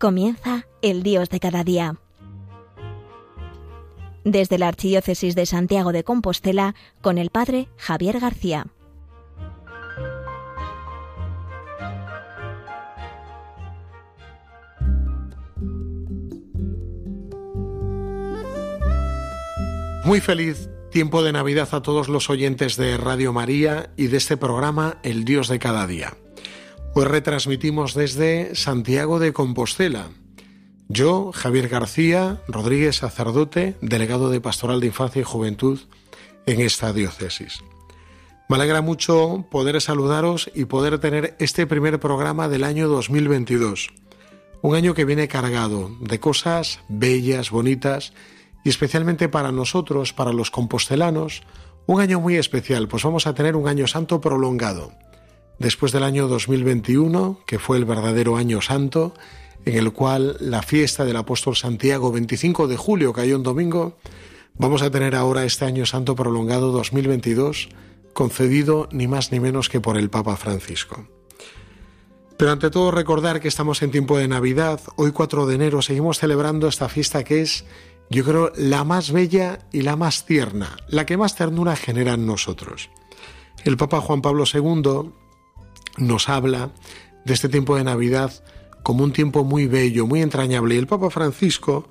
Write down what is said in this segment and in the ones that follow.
Comienza el Dios de cada día. Desde la Archidiócesis de Santiago de Compostela, con el Padre Javier García. Muy feliz tiempo de Navidad a todos los oyentes de Radio María y de este programa El Dios de cada día. Hoy retransmitimos desde Santiago de Compostela. Yo, Javier García Rodríguez, sacerdote, delegado de Pastoral de Infancia y Juventud en esta diócesis. Me alegra mucho poder saludaros y poder tener este primer programa del año 2022. Un año que viene cargado de cosas bellas, bonitas y especialmente para nosotros, para los compostelanos, un año muy especial, pues vamos a tener un año santo prolongado después del año 2021, que fue el verdadero año santo, en el cual la fiesta del apóstol Santiago, 25 de julio, cayó un domingo, vamos a tener ahora este año santo prolongado 2022, concedido ni más ni menos que por el Papa Francisco. Pero ante todo recordar que estamos en tiempo de Navidad, hoy 4 de enero seguimos celebrando esta fiesta que es, yo creo, la más bella y la más tierna, la que más ternura genera en nosotros. El Papa Juan Pablo II nos habla de este tiempo de Navidad como un tiempo muy bello, muy entrañable. Y el Papa Francisco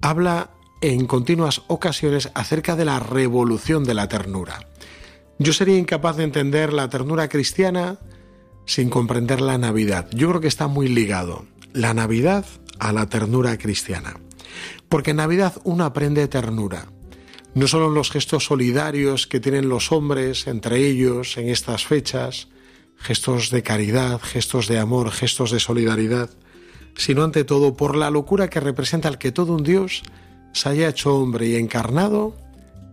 habla en continuas ocasiones acerca de la revolución de la ternura. Yo sería incapaz de entender la ternura cristiana sin comprender la Navidad. Yo creo que está muy ligado la Navidad a la ternura cristiana. Porque en Navidad uno aprende ternura. No solo en los gestos solidarios que tienen los hombres entre ellos en estas fechas, gestos de caridad, gestos de amor, gestos de solidaridad, sino ante todo por la locura que representa el que todo un Dios se haya hecho hombre y encarnado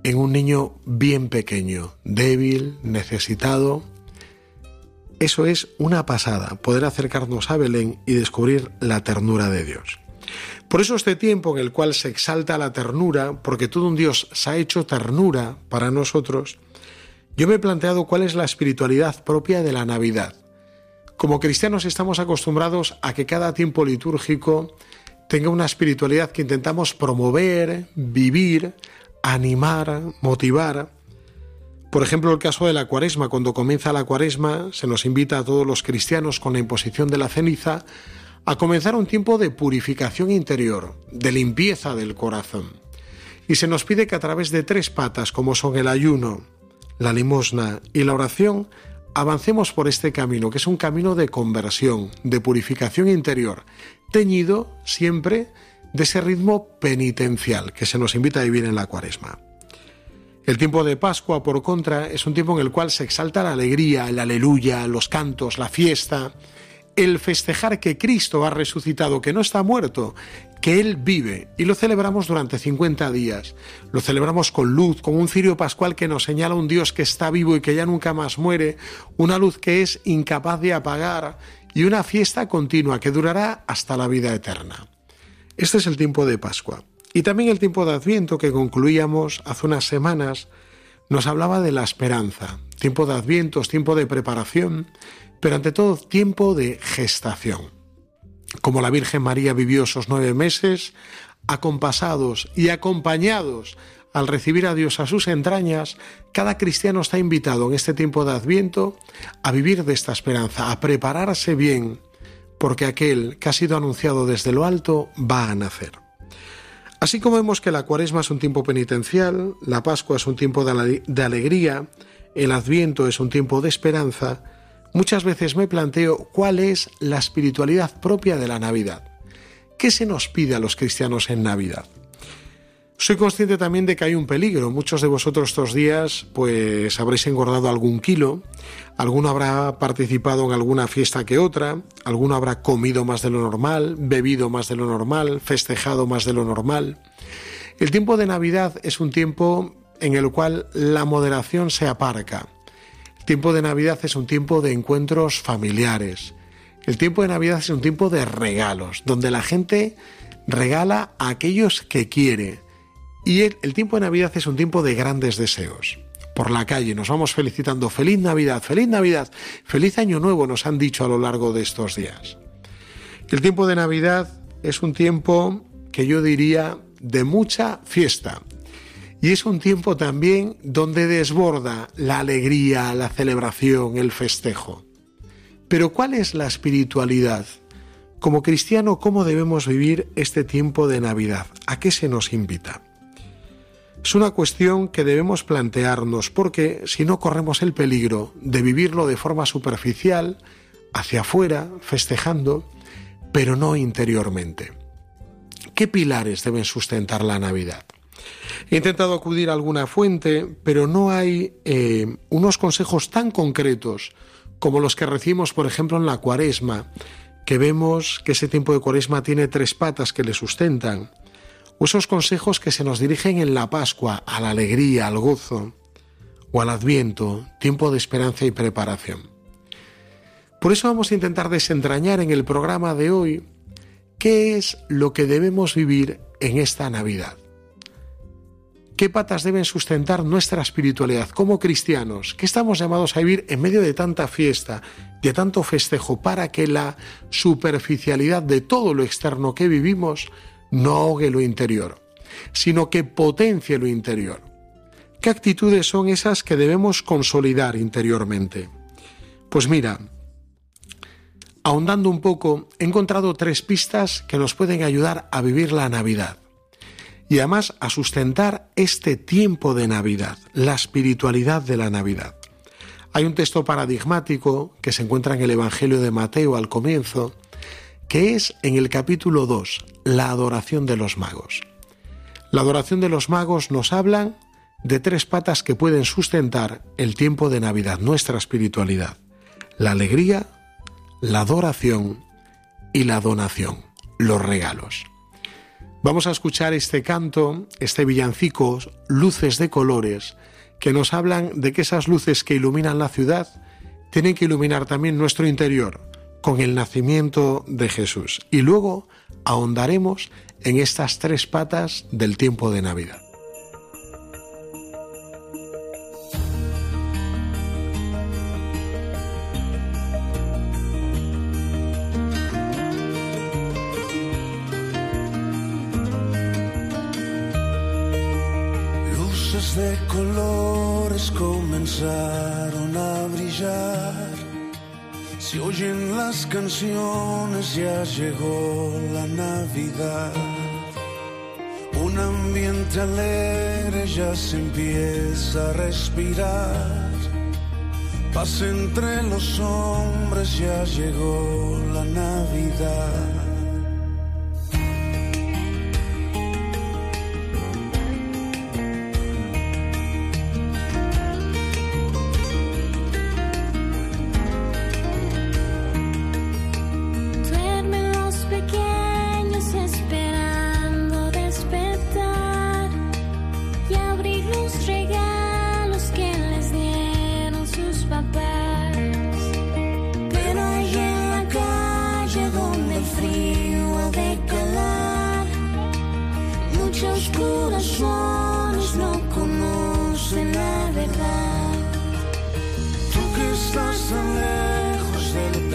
en un niño bien pequeño, débil, necesitado. Eso es una pasada, poder acercarnos a Belén y descubrir la ternura de Dios. Por eso este tiempo en el cual se exalta la ternura, porque todo un Dios se ha hecho ternura para nosotros, yo me he planteado cuál es la espiritualidad propia de la Navidad. Como cristianos estamos acostumbrados a que cada tiempo litúrgico tenga una espiritualidad que intentamos promover, vivir, animar, motivar. Por ejemplo, el caso de la cuaresma. Cuando comienza la cuaresma, se nos invita a todos los cristianos con la imposición de la ceniza a comenzar un tiempo de purificación interior, de limpieza del corazón. Y se nos pide que a través de tres patas, como son el ayuno, la limosna y la oración, avancemos por este camino, que es un camino de conversión, de purificación interior, teñido siempre de ese ritmo penitencial que se nos invita a vivir en la cuaresma. El tiempo de Pascua, por contra, es un tiempo en el cual se exalta la alegría, el aleluya, los cantos, la fiesta, el festejar que Cristo ha resucitado, que no está muerto, que Él vive y lo celebramos durante 50 días. Lo celebramos con luz, con un cirio pascual que nos señala un Dios que está vivo y que ya nunca más muere, una luz que es incapaz de apagar y una fiesta continua que durará hasta la vida eterna. Este es el tiempo de Pascua. Y también el tiempo de Adviento que concluíamos hace unas semanas nos hablaba de la esperanza. Tiempo de Adviento tiempo de preparación, pero ante todo tiempo de gestación como la Virgen María vivió esos nueve meses, acompasados y acompañados al recibir a Dios a sus entrañas, cada cristiano está invitado en este tiempo de Adviento a vivir de esta esperanza, a prepararse bien, porque aquel que ha sido anunciado desde lo alto va a nacer. Así como vemos que la cuaresma es un tiempo penitencial, la Pascua es un tiempo de, alegría, el Adviento es un tiempo de esperanza, Muchas veces me planteo cuál es la espiritualidad propia de la Navidad. ¿Qué se nos pide a los cristianos en Navidad? Soy consciente también de que hay un peligro. Muchos de vosotros estos días pues habréis engordado algún kilo, alguno habrá participado en alguna fiesta que otra, alguno habrá comido más de lo normal, bebido más de lo normal, festejado más de lo normal. El tiempo de Navidad es un tiempo en el cual la moderación se aparca. El tiempo de Navidad es un tiempo de encuentros familiares. El tiempo de Navidad es un tiempo de regalos, donde la gente regala a aquellos que quiere. Y el, el, tiempo de Navidad es un tiempo de grandes deseos. Por la calle nos vamos felicitando feliz Navidad, feliz Navidad, feliz Año Nuevo nos han dicho a lo largo de estos días. El tiempo de Navidad es un tiempo que yo diría de mucha fiesta. Y es un tiempo también donde desborda la alegría, la celebración, el festejo. Pero ¿cuál es la espiritualidad? Como cristiano, ¿cómo debemos vivir este tiempo de Navidad? ¿A qué se nos invita? Es una cuestión que debemos plantearnos porque si no corremos el peligro de vivirlo de forma superficial, hacia afuera, festejando, pero no interiormente. ¿Qué pilares deben sustentar la Navidad? He intentado acudir a alguna fuente, pero no hay eh, unos consejos tan concretos como los que recibimos, por ejemplo, en la cuaresma, que vemos que ese tiempo de cuaresma tiene tres patas que le sustentan, o esos consejos que se nos dirigen en la Pascua a la alegría, al gozo, o al adviento, tiempo de esperanza y preparación. Por eso vamos a intentar desentrañar en el programa de hoy qué es lo que debemos vivir en esta Navidad. ¿Qué patas deben sustentar nuestra espiritualidad como cristianos? ¿Qué estamos llamados a vivir en medio de tanta fiesta, de tanto festejo, para que la superficialidad de todo lo externo que vivimos no ahogue lo interior, sino que potencie lo interior? ¿Qué actitudes son esas que debemos consolidar interiormente? Pues mira, ahondando un poco, he encontrado tres pistas que nos pueden ayudar a vivir la Navidad y además a sustentar este tiempo de Navidad, la espiritualidad de la Navidad. Hay un texto paradigmático que se encuentra en el Evangelio de Mateo al comienzo, que es en el capítulo 2, la adoración de los magos. La adoración de los magos nos hablan de tres patas que pueden sustentar el tiempo de Navidad, nuestra espiritualidad. La alegría, la adoración y la donación, los regalos. Vamos a escuchar este canto, este villancico, Luces de Colores, que nos hablan de que esas luces que iluminan la ciudad tienen que iluminar también nuestro interior con el nacimiento de Jesús. Y luego ahondaremos en estas tres patas del tiempo de Navidad. Comenzaron a brillar. Se oyen las canciones, ya llegó la Navidad. Un ambiente alegre ya se empieza a respirar. Paz entre los hombres, ya llegó la Navidad.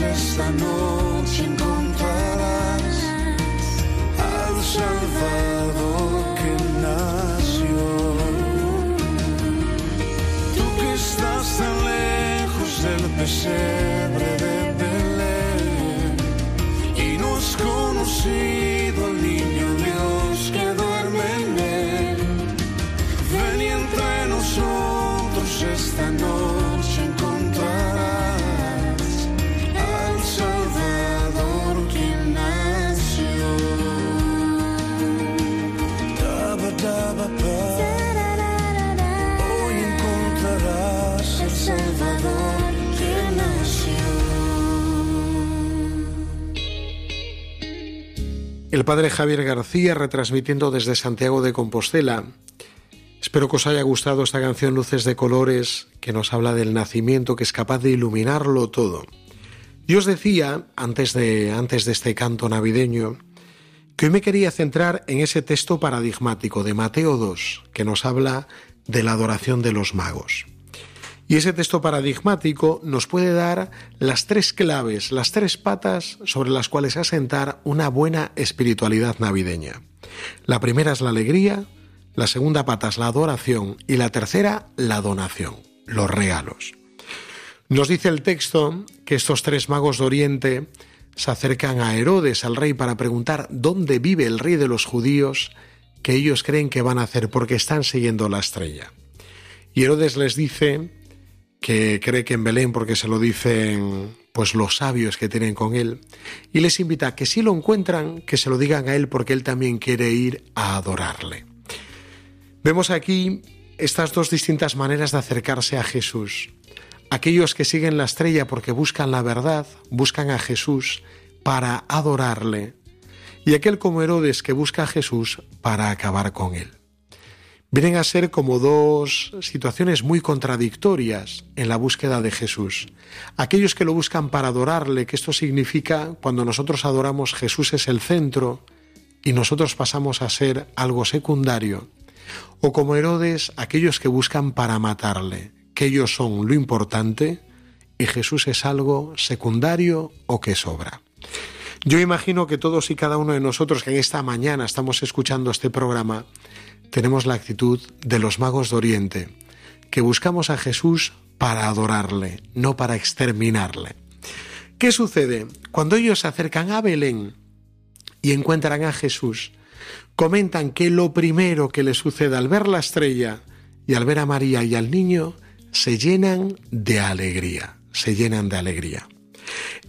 esta noche encontrarás al Salvador que nació. Tú que estás tan lejos del pesebre. Padre Javier García retransmitiendo desde Santiago de Compostela. Espero que os haya gustado esta canción Luces de Colores que nos habla del nacimiento que es capaz de iluminarlo todo. Y os decía, antes de, antes de este canto navideño, que hoy me quería centrar en ese texto paradigmático de Mateo 2, que nos habla de la adoración de los magos. Y ese texto paradigmático nos puede dar las tres claves, las tres patas sobre las cuales asentar una buena espiritualidad navideña. La primera es la alegría, la segunda pata es la adoración y la tercera la donación, los regalos. Nos dice el texto que estos tres magos de Oriente se acercan a Herodes, al rey, para preguntar dónde vive el rey de los judíos que ellos creen que van a hacer porque están siguiendo la estrella. Y Herodes les dice que cree que en Belén porque se lo dicen pues los sabios que tienen con él y les invita a que si lo encuentran que se lo digan a él porque él también quiere ir a adorarle. Vemos aquí estas dos distintas maneras de acercarse a Jesús. Aquellos que siguen la estrella porque buscan la verdad, buscan a Jesús para adorarle, y aquel como Herodes que busca a Jesús para acabar con él. Vienen a ser como dos situaciones muy contradictorias en la búsqueda de Jesús. Aquellos que lo buscan para adorarle, que esto significa cuando nosotros adoramos Jesús es el centro y nosotros pasamos a ser algo secundario. O como Herodes, aquellos que buscan para matarle, que ellos son lo importante y Jesús es algo secundario o que sobra. Yo imagino que todos y cada uno de nosotros que en esta mañana estamos escuchando este programa, tenemos la actitud de los magos de Oriente, que buscamos a Jesús para adorarle, no para exterminarle. ¿Qué sucede? Cuando ellos se acercan a Belén y encuentran a Jesús, comentan que lo primero que les sucede al ver la estrella y al ver a María y al niño, se llenan de alegría, se llenan de alegría.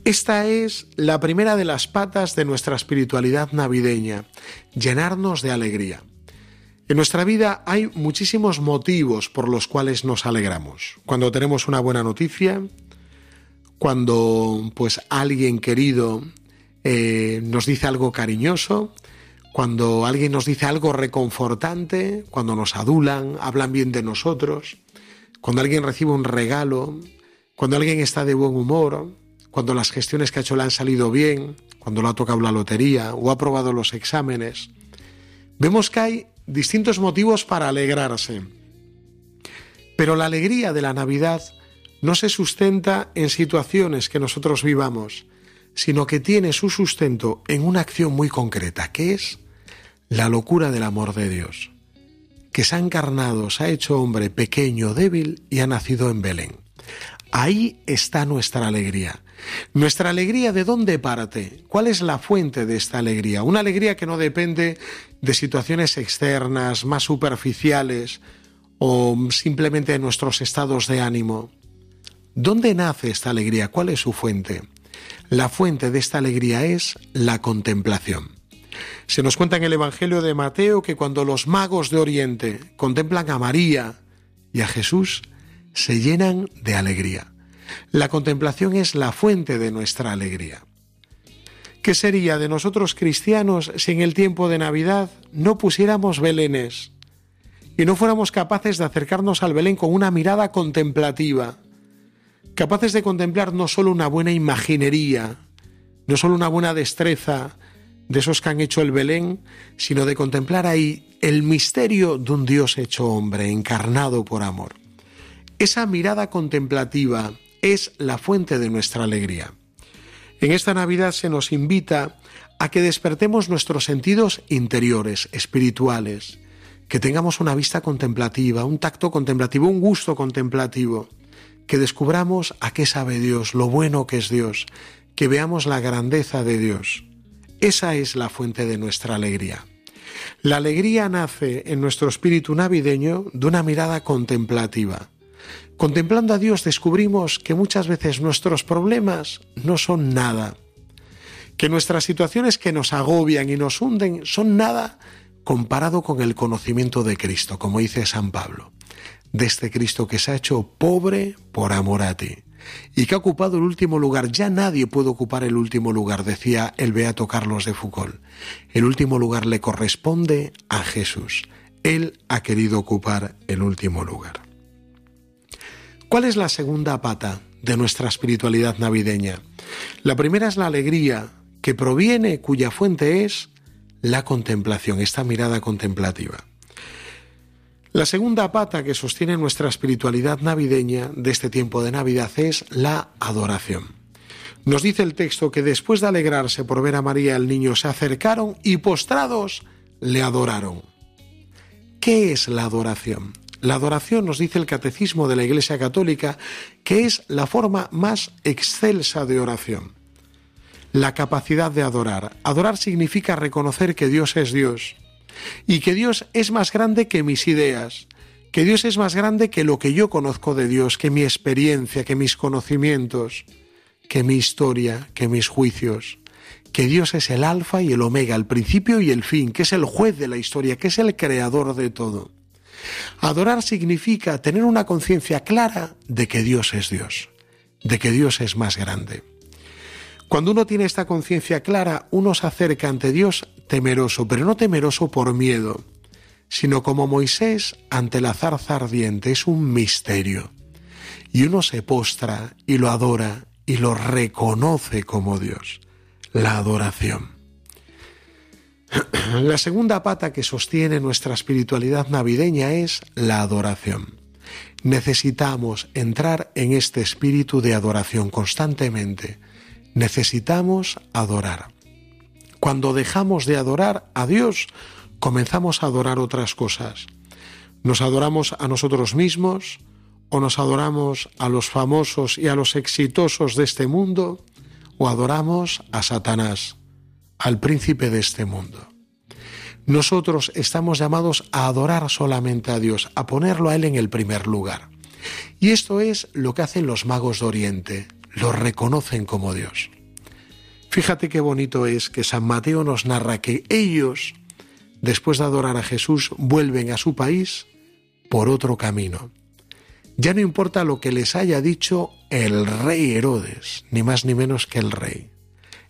Esta es la primera de las patas de nuestra espiritualidad navideña, llenarnos de alegría. En nuestra vida hay muchísimos motivos por los cuales nos alegramos. Cuando tenemos una buena noticia, cuando pues alguien querido eh, nos dice algo cariñoso, cuando alguien nos dice algo reconfortante, cuando nos adulan, hablan bien de nosotros, cuando alguien recibe un regalo, cuando alguien está de buen humor, cuando las gestiones que ha hecho le han salido bien, cuando le ha tocado la lotería o ha aprobado los exámenes. Vemos que hay distintos motivos para alegrarse. Pero la alegría de la Navidad no se sustenta en situaciones que nosotros vivamos, sino que tiene su sustento en una acción muy concreta, que es la locura del amor de Dios, que se ha encarnado, se ha hecho hombre pequeño, débil y ha nacido en Belén. Ahí está nuestra alegría. Nuestra alegría de dónde parte? ¿Cuál es la fuente de esta alegría? Una alegría que no depende de situaciones externas, más superficiales o simplemente de nuestros estados de ánimo. ¿Dónde nace esta alegría? ¿Cuál es su fuente? La fuente de esta alegría es la contemplación. Se nos cuenta en el Evangelio de Mateo que cuando los magos de Oriente contemplan a María y a Jesús, se llenan de alegría. La contemplación es la fuente de nuestra alegría. ¿Qué sería de nosotros cristianos si en el tiempo de Navidad no pusiéramos belenes y no fuéramos capaces de acercarnos al Belén con una mirada contemplativa? Capaces de contemplar no solo una buena imaginería, no solo una buena destreza de esos que han hecho el Belén, sino de contemplar ahí el misterio de un Dios hecho hombre, encarnado por amor. Esa mirada contemplativa es la fuente de nuestra alegría. En esta Navidad se nos invita a que despertemos nuestros sentidos interiores, espirituales, que tengamos una vista contemplativa, un tacto contemplativo, un gusto contemplativo, que descubramos a qué sabe Dios, lo bueno que es Dios, que veamos la grandeza de Dios. Esa es la fuente de nuestra alegría. La alegría nace en nuestro espíritu navideño de una mirada contemplativa. Contemplando a Dios descubrimos que muchas veces nuestros problemas no son nada, que nuestras situaciones que nos agobian y nos hunden son nada comparado con el conocimiento de Cristo, como dice San Pablo, de este Cristo que se ha hecho pobre por amor a ti y que ha ocupado el último lugar. Ya nadie puede ocupar el último lugar, decía el beato Carlos de Foucault. El último lugar le corresponde a Jesús. Él ha querido ocupar el último lugar. ¿Cuál es la segunda pata de nuestra espiritualidad navideña? La primera es la alegría, que proviene, cuya fuente es la contemplación, esta mirada contemplativa. La segunda pata que sostiene nuestra espiritualidad navideña de este tiempo de Navidad es la adoración. Nos dice el texto que después de alegrarse por ver a María el niño se acercaron y postrados le adoraron. ¿Qué es la adoración? La adoración nos dice el catecismo de la Iglesia Católica que es la forma más excelsa de oración. La capacidad de adorar. Adorar significa reconocer que Dios es Dios, y que Dios es más grande que mis ideas, que Dios es más grande que lo que yo conozco de Dios, que mi experiencia, que mis conocimientos, que mi historia, que mis juicios, que Dios es el alfa y el omega, el principio y el fin, que es el juez de la historia, que es el creador de todo. Adorar significa tener una conciencia clara de que Dios es Dios, de que Dios es más grande. Cuando uno tiene esta conciencia clara, uno se acerca ante Dios temeroso, pero no temeroso por miedo, sino como Moisés ante la zarza ardiente, es un misterio. Y uno se postra y lo adora y lo reconoce como Dios, la adoración. La segunda pata que sostiene nuestra espiritualidad navideña es la adoración. Necesitamos entrar en este espíritu de adoración constantemente necesitamos adorar. Cuando dejamos de adorar a Dios, comenzamos a adorar otras cosas. Nos adoramos a nosotros mismos o nos adoramos a los famosos y a los exitosos de este mundo o adoramos a Satanás, al príncipe de este mundo. Nosotros estamos llamados a adorar solamente a Dios, a ponerlo a Él en el primer lugar. Y esto es lo que hacen los magos de Oriente lo reconocen como Dios. Fíjate qué bonito es que San Mateo nos narra que ellos, después de adorar a Jesús, vuelven a su país por otro camino. Ya no importa lo que les haya dicho el rey Herodes, ni más ni menos que el rey.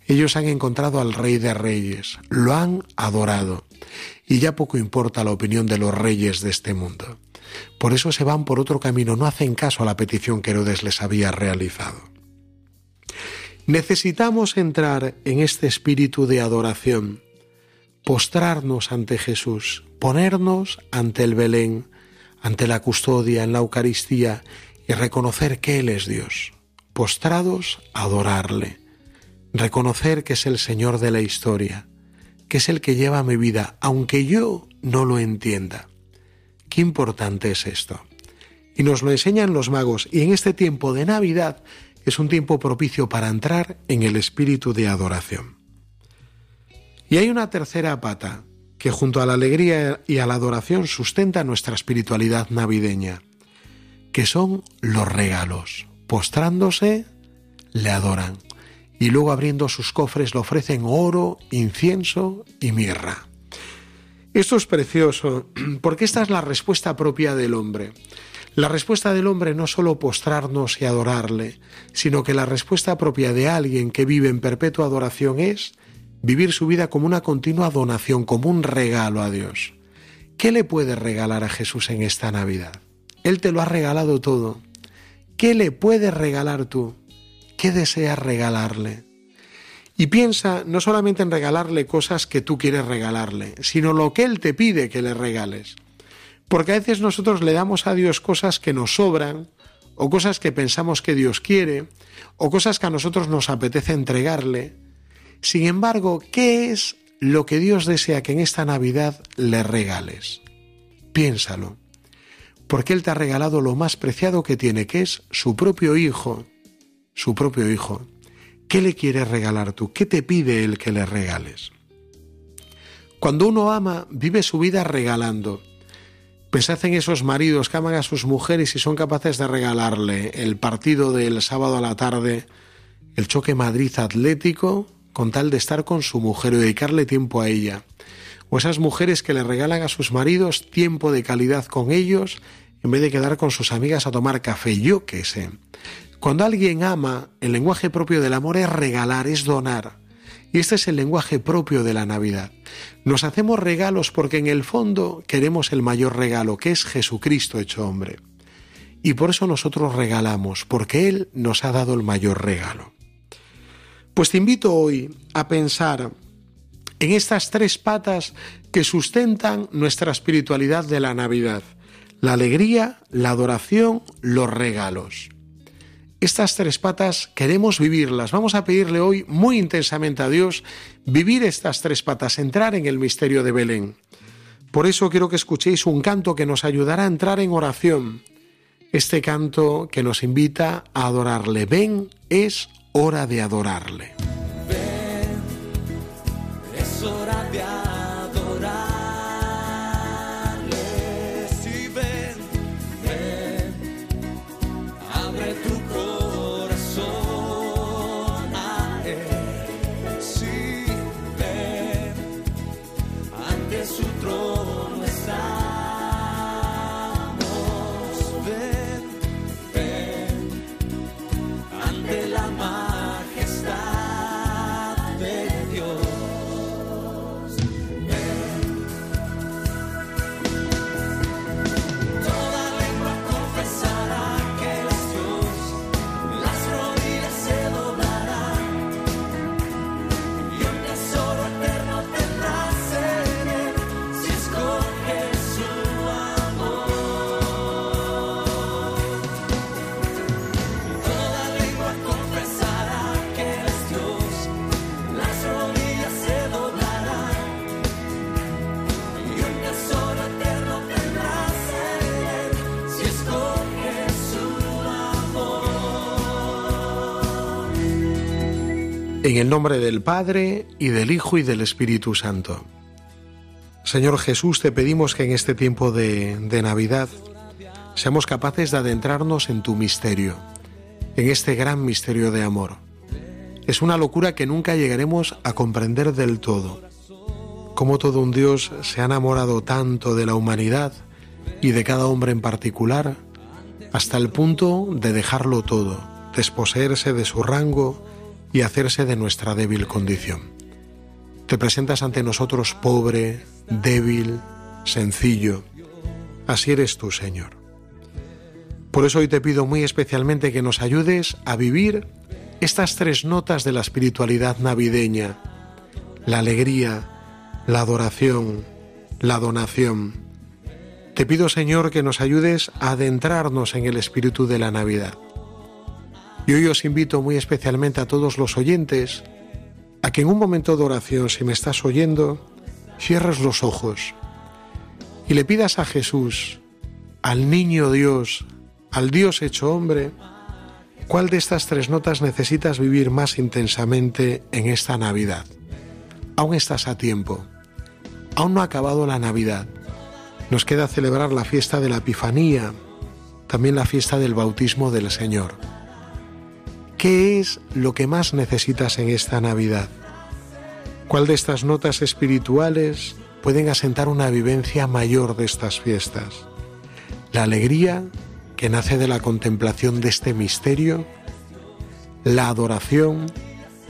Ellos han encontrado al rey de reyes, lo han adorado, y ya poco importa la opinión de los reyes de este mundo. Por eso se van por otro camino, no hacen caso a la petición que Herodes les había realizado. Necesitamos entrar en este espíritu de adoración, postrarnos ante Jesús, ponernos ante el Belén, ante la custodia, en la Eucaristía y reconocer que Él es Dios. Postrados, adorarle. Reconocer que es el Señor de la historia, que es el que lleva mi vida, aunque yo no lo entienda. Qué importante es esto. Y nos lo enseñan los magos. Y en este tiempo de Navidad es un tiempo propicio para entrar en el espíritu de adoración. Y hay una tercera pata que junto a la alegría y a la adoración sustenta nuestra espiritualidad navideña, que son los regalos. Postrándose, le adoran y luego abriendo sus cofres le ofrecen oro, incienso y mirra. Esto es precioso porque esta es la respuesta propia del hombre. La respuesta del hombre no solo postrarnos y adorarle, sino que la respuesta propia de alguien que vive en perpetua adoración es vivir su vida como una continua donación, como un regalo a Dios. ¿Qué le puedes regalar a Jesús en esta Navidad? Él te lo ha regalado todo. ¿Qué le puedes regalar tú? ¿Qué deseas regalarle? Y piensa no solamente en regalarle cosas que tú quieres regalarle, sino lo que Él te pide que le regales. Porque a veces nosotros le damos a Dios cosas que nos sobran, o cosas que pensamos que Dios quiere, o cosas que a nosotros nos apetece entregarle. Sin embargo, ¿qué es lo que Dios desea que en esta Navidad le regales? Piénsalo. porque Él te ha regalado lo más preciado que tiene, que es su propio Hijo, su propio Hijo. ¿Qué le quieres regalar tú? ¿Qué te pide Él que le regales? Cuando uno ama, vive su vida regalando. Pensad en esos maridos que aman a sus mujeres y son capaces de regalarle el partido del sábado a la tarde, el choque Madrid Atlético, con tal de estar con su mujer y dedicarle tiempo a ella. O esas mujeres que le regalan a sus maridos tiempo de calidad con ellos en vez de quedar con sus amigas a tomar café, yo qué sé. Cuando alguien ama, el lenguaje propio del amor es regalar, es donar. Y este es el lenguaje propio de la Navidad. Nos hacemos regalos porque en el fondo queremos el mayor regalo, que es Jesucristo hecho hombre. Y por eso nosotros regalamos, porque Él nos ha dado el mayor regalo. Pues te invito hoy a pensar en estas tres patas que sustentan nuestra espiritualidad de la Navidad. La alegría, la adoración, los regalos. Estas tres patas queremos vivirlas. Vamos a pedirle hoy muy intensamente a Dios vivir estas tres patas, entrar en el misterio de Belén. Por eso quiero que escuchéis un canto que nos ayudará a entrar en oración. Este canto que nos invita a adorarle. Ven, es hora de adorarle. su trono está. En el nombre del Padre, y del Hijo, y del Espíritu Santo. Señor Jesús, te pedimos que en este tiempo de, Navidad seamos capaces de adentrarnos en tu misterio, en este gran misterio de amor. Es una locura que nunca llegaremos a comprender del todo. Cómo todo un Dios se ha enamorado tanto de la humanidad y de cada hombre en particular, hasta el punto de dejarlo todo, desposeerse de su rango, y hacerse de nuestra débil condición. Te presentas ante nosotros pobre, débil, sencillo. Así eres tú, Señor. Por eso hoy te pido muy especialmente que nos ayudes a vivir estas tres notas de la espiritualidad navideña, la alegría, la adoración, la donación. Te pido, Señor, que nos ayudes a adentrarnos en el espíritu de la Navidad y hoy os invito muy especialmente a todos los oyentes a que en un momento de oración, si me estás oyendo, cierres los ojos y le pidas a Jesús, al niño Dios, al Dios hecho hombre, cuál de estas tres notas necesitas vivir más intensamente en esta Navidad. Aún estás a tiempo. Aún no ha acabado la Navidad. Nos queda celebrar la fiesta de la Epifanía, también la fiesta del bautismo del Señor. ¿Qué es lo que más necesitas en esta Navidad? ¿Cuál de estas notas espirituales pueden asentar una vivencia mayor de estas fiestas? La alegría que nace de la contemplación de este misterio, la adoración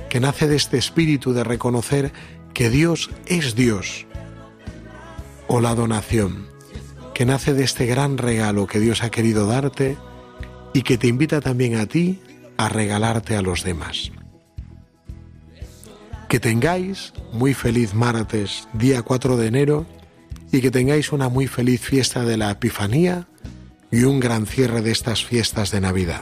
que nace de este espíritu de reconocer que Dios es Dios, o la donación que nace de este gran regalo que Dios ha querido darte y que te invita también a ti a regalarte a los demás. Que tengáis muy feliz martes, día 4 de enero, y que tengáis una muy feliz fiesta de la Epifanía y un gran cierre de estas fiestas de Navidad.